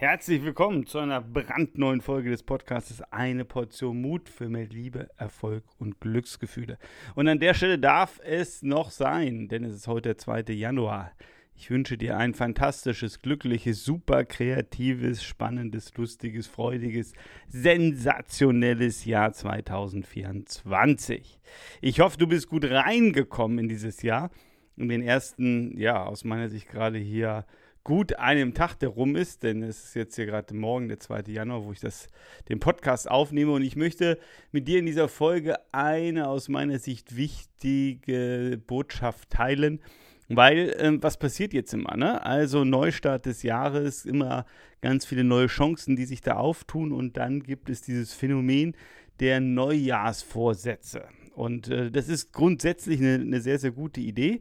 Herzlich willkommen zu einer brandneuen Folge des Podcasts Eine Portion Mut für mehr Liebe, Erfolg und Glücksgefühle. Und an der Stelle darf es noch sein, denn es ist heute der 2. Januar. Ich wünsche dir ein fantastisches, glückliches, super kreatives, spannendes, lustiges, freudiges, sensationelles Jahr 2024. Ich hoffe, du bist gut reingekommen in dieses Jahr. In den ersten, ja, aus meiner Sicht gerade hier gut einem Tag, der rum ist, denn es ist jetzt hier gerade morgen, der 2. Januar, wo ich das, den Podcast aufnehme und ich möchte mit dir in dieser Folge eine aus meiner Sicht wichtige Botschaft teilen, weil ähm, was passiert jetzt immer, ne? Also Neustart des Jahres, immer ganz viele neue Chancen, die sich da auftun und dann gibt es dieses Phänomen der Neujahrsvorsätze. Und äh, das ist grundsätzlich eine, eine sehr, sehr gute Idee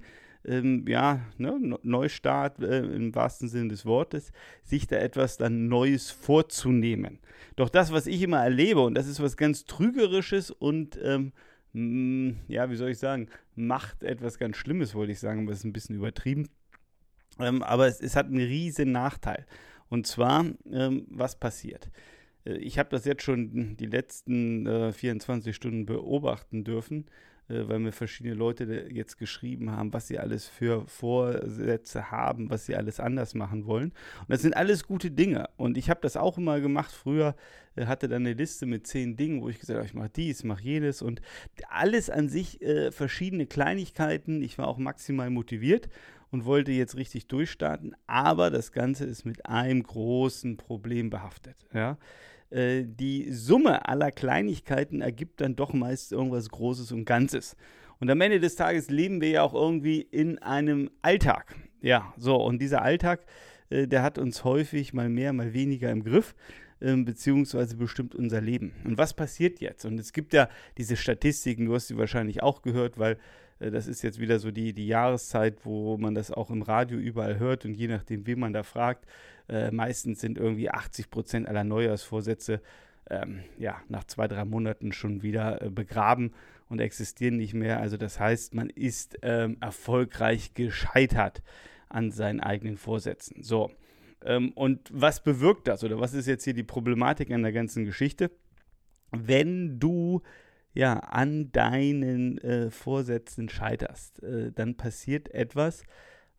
ähm, ja, ne, Neustart äh, im wahrsten Sinne des Wortes, sich da etwas dann Neues vorzunehmen. Doch das, was ich immer erlebe, und das ist was ganz Trügerisches und ähm, mh, ja, wie soll ich sagen, macht etwas ganz Schlimmes, wollte ich sagen, aber es ist ein bisschen übertrieben. Ähm, aber es, es, hat einen riesen Nachteil. Und zwar, ähm, was passiert? Äh, ich habe das jetzt schon die letzten äh, 24 Stunden beobachten dürfen weil mir verschiedene Leute jetzt geschrieben haben, was sie alles für Vorsätze haben, was sie alles anders machen wollen. Und das sind alles gute Dinge. Und ich habe das auch immer gemacht. Früher äh, hatte dann eine Liste mit zehn Dingen, wo ich gesagt habe, ich mache dies, mache jenes und alles an sich äh, verschiedene Kleinigkeiten. Ich war auch maximal motiviert und wollte jetzt richtig durchstarten. Aber das Ganze ist mit einem großen Problem behaftet. Ja äh, die Summe aller Kleinigkeiten ergibt dann doch meist irgendwas Großes und Ganzes. Und am Ende des Tages leben wir ja auch irgendwie in einem Alltag. Ja, so, und dieser Alltag, äh, der hat uns häufig mal mehr, mal weniger im Griff beziehungsweise bestimmt unser Leben. Und was passiert jetzt? Und es gibt ja diese Statistiken, du hast sie wahrscheinlich auch gehört, weil äh, das ist jetzt wieder so die, die Jahreszeit, wo man das auch im Radio überall hört und je nachdem, wen man da fragt, äh, meistens sind irgendwie 80 Prozent aller Neujahrsvorsätze ähm, ja, nach zwei, drei Monaten schon wieder äh, begraben und existieren nicht mehr. Also das heißt, man ist ähm, erfolgreich gescheitert an seinen eigenen Vorsätzen. So, ähm, und was bewirkt das oder was ist jetzt hier die Problematik an der ganzen Geschichte? Wenn du ja an deinen äh, Vorsätzen scheiterst, äh, dann passiert etwas,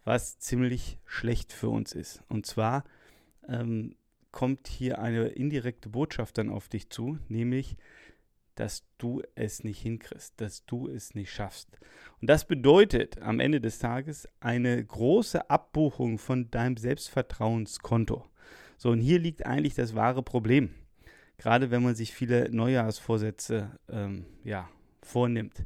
was ziemlich schlecht für uns ist. Und zwar ähm, kommt hier eine indirekte Botschaft dann auf dich zu, nämlich, dass du es nicht hinkriegst, dass du es nicht schaffst. Und das bedeutet am Ende des Tages eine große Abbuchung von deinem Selbstvertrauenskonto. So, und hier liegt eigentlich das wahre Problem. Gerade wenn man sich viele Neujahrsvorsätze ähm, ja, vornimmt.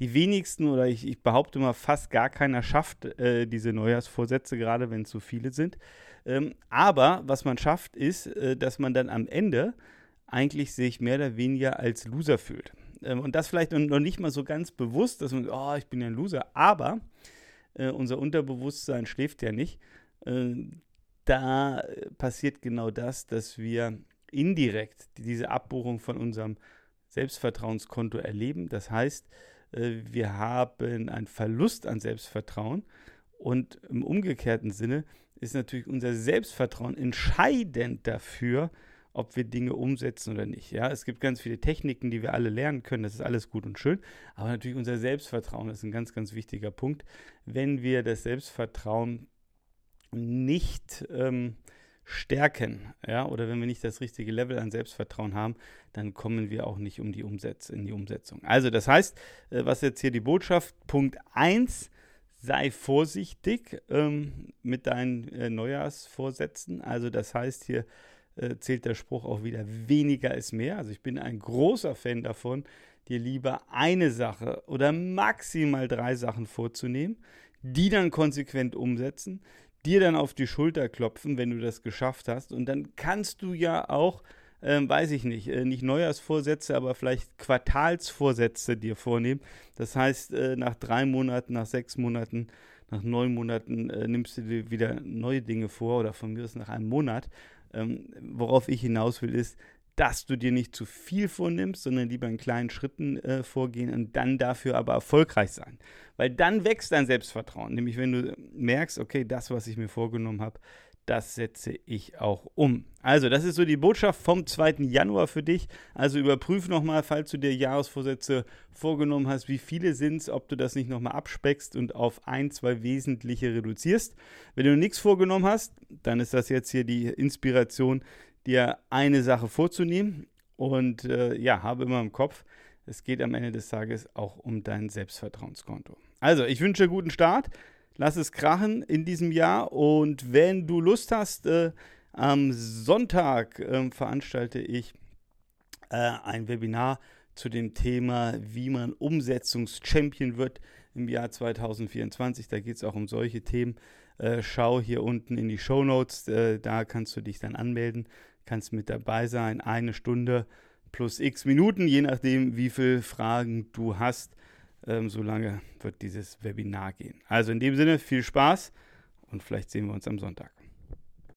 Die wenigsten oder ich, ich, behaupte mal fast gar keiner schafft äh, diese Neujahrsvorsätze, gerade wenn es so viele sind. Ähm, aber was man schafft, ist, äh, dass man dann am Ende eigentlich sich mehr oder weniger als Loser fühlt. Ähm, und das vielleicht noch nicht mal so ganz bewusst, dass man, oh, ich bin ja ein Loser, aber äh, unser Unterbewusstsein schläft ja nicht. Äh, da passiert genau das, dass wir indirekt diese Abbuchung von unserem Selbstvertrauenskonto erleben. Das heißt, äh, wir haben einen Verlust an Selbstvertrauen und im umgekehrten Sinne ist natürlich unser Selbstvertrauen entscheidend dafür, ob wir Dinge umsetzen oder nicht. Ja, es gibt ganz viele Techniken, die wir alle lernen können. Das ist alles gut und schön. Aber natürlich unser Selbstvertrauen ist ein ganz, ganz wichtiger Punkt. Wenn wir das Selbstvertrauen nicht ähm, stärken, ja, oder wenn wir nicht das richtige Level an Selbstvertrauen haben, dann kommen wir auch nicht um die Umsetz in die Umsetzung. Also, das heißt, äh, was jetzt hier die Botschaft? Punkt 1 sei vorsichtig ähm, mit deinen äh, Neujahrsvorsätzen. Also das heißt, hier äh, zählt der Spruch auch wieder, weniger ist mehr. Also ich bin ein großer Fan davon, dir lieber eine Sache oder maximal drei Sachen vorzunehmen, die dann konsequent umsetzen, dir dann auf die Schulter klopfen, wenn du das geschafft hast. Und dann kannst du ja auch ähm, weiß ich nicht, äh, nicht Neujahrsvorsätze, aber vielleicht Quartalsvorsätze dir vornehmen. Das heißt, äh, nach drei Monaten, nach sechs Monaten, nach neun Monaten äh, nimmst du dir wieder neue Dinge vor oder von mir aus nach einem Monat. Ähm, worauf ich hinaus will, ist, dass du dir nicht zu viel vornimmst, sondern lieber in kleinen Schritten äh, vorgehen und dann dafür aber erfolgreich sein. Weil dann wächst dein Selbstvertrauen. Nämlich wenn du merkst, okay, das, was ich mir vorgenommen habe, das setze ich auch um. Also, das ist so die Botschaft vom 2. Januar für dich. Also überprüf nochmal, falls du dir Jahresvorsätze vorgenommen hast, wie viele sind es, ob du das nicht nochmal abspeckst und auf ein, zwei wesentliche reduzierst. Wenn du nichts vorgenommen hast, dann ist das jetzt hier die Inspiration, dir eine Sache vorzunehmen. Und äh, ja, habe immer im Kopf, es geht am Ende des Tages auch um dein Selbstvertrauenskonto. Also, ich wünsche guten Start lass es krachen in diesem Jahr. Und wenn du Lust hast, äh, am Sonntag äh, veranstalte ich äh, ein Webinar zu dem Thema, wie man Umsetzungschampion wird im Jahr 2024. Da geht es auch um solche Themen. Äh, schau hier unten in die Show Notes, äh, da kannst du dich dann anmelden, kannst mit dabei sein. Eine Stunde plus x Minuten, je nachdem, wie viele Fragen du hast. Ähm, so lange wird dieses Webinar gehen. Also in dem Sinne viel Spaß und vielleicht sehen wir uns am Sonntag.